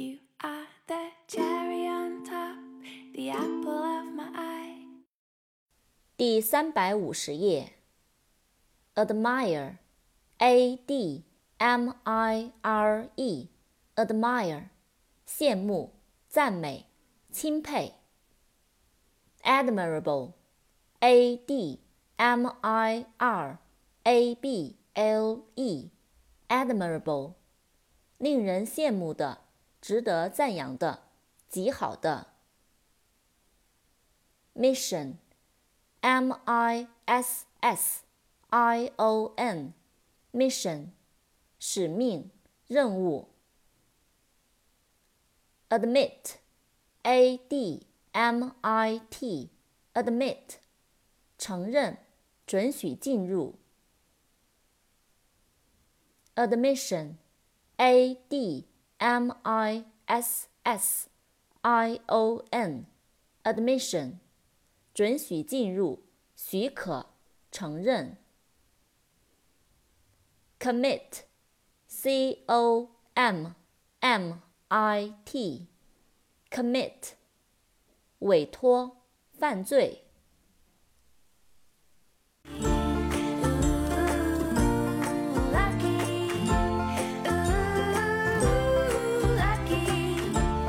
You are the cherry on top, the apple of my eye. 第三百五十页。admire，a d m i r e，admire，羡慕、赞美、钦佩。admirable，a d m i r a b l e，admirable，令人羡慕的。 值得赞扬的，极好的。mission，m i s s i o n，mission，使命、任务。admit，a d m i t，admit，承认、准许进入。admission，a d M I S S I O N，admission，准许进入，许可，承认。commit，C O M M I T，commit，委托，犯罪。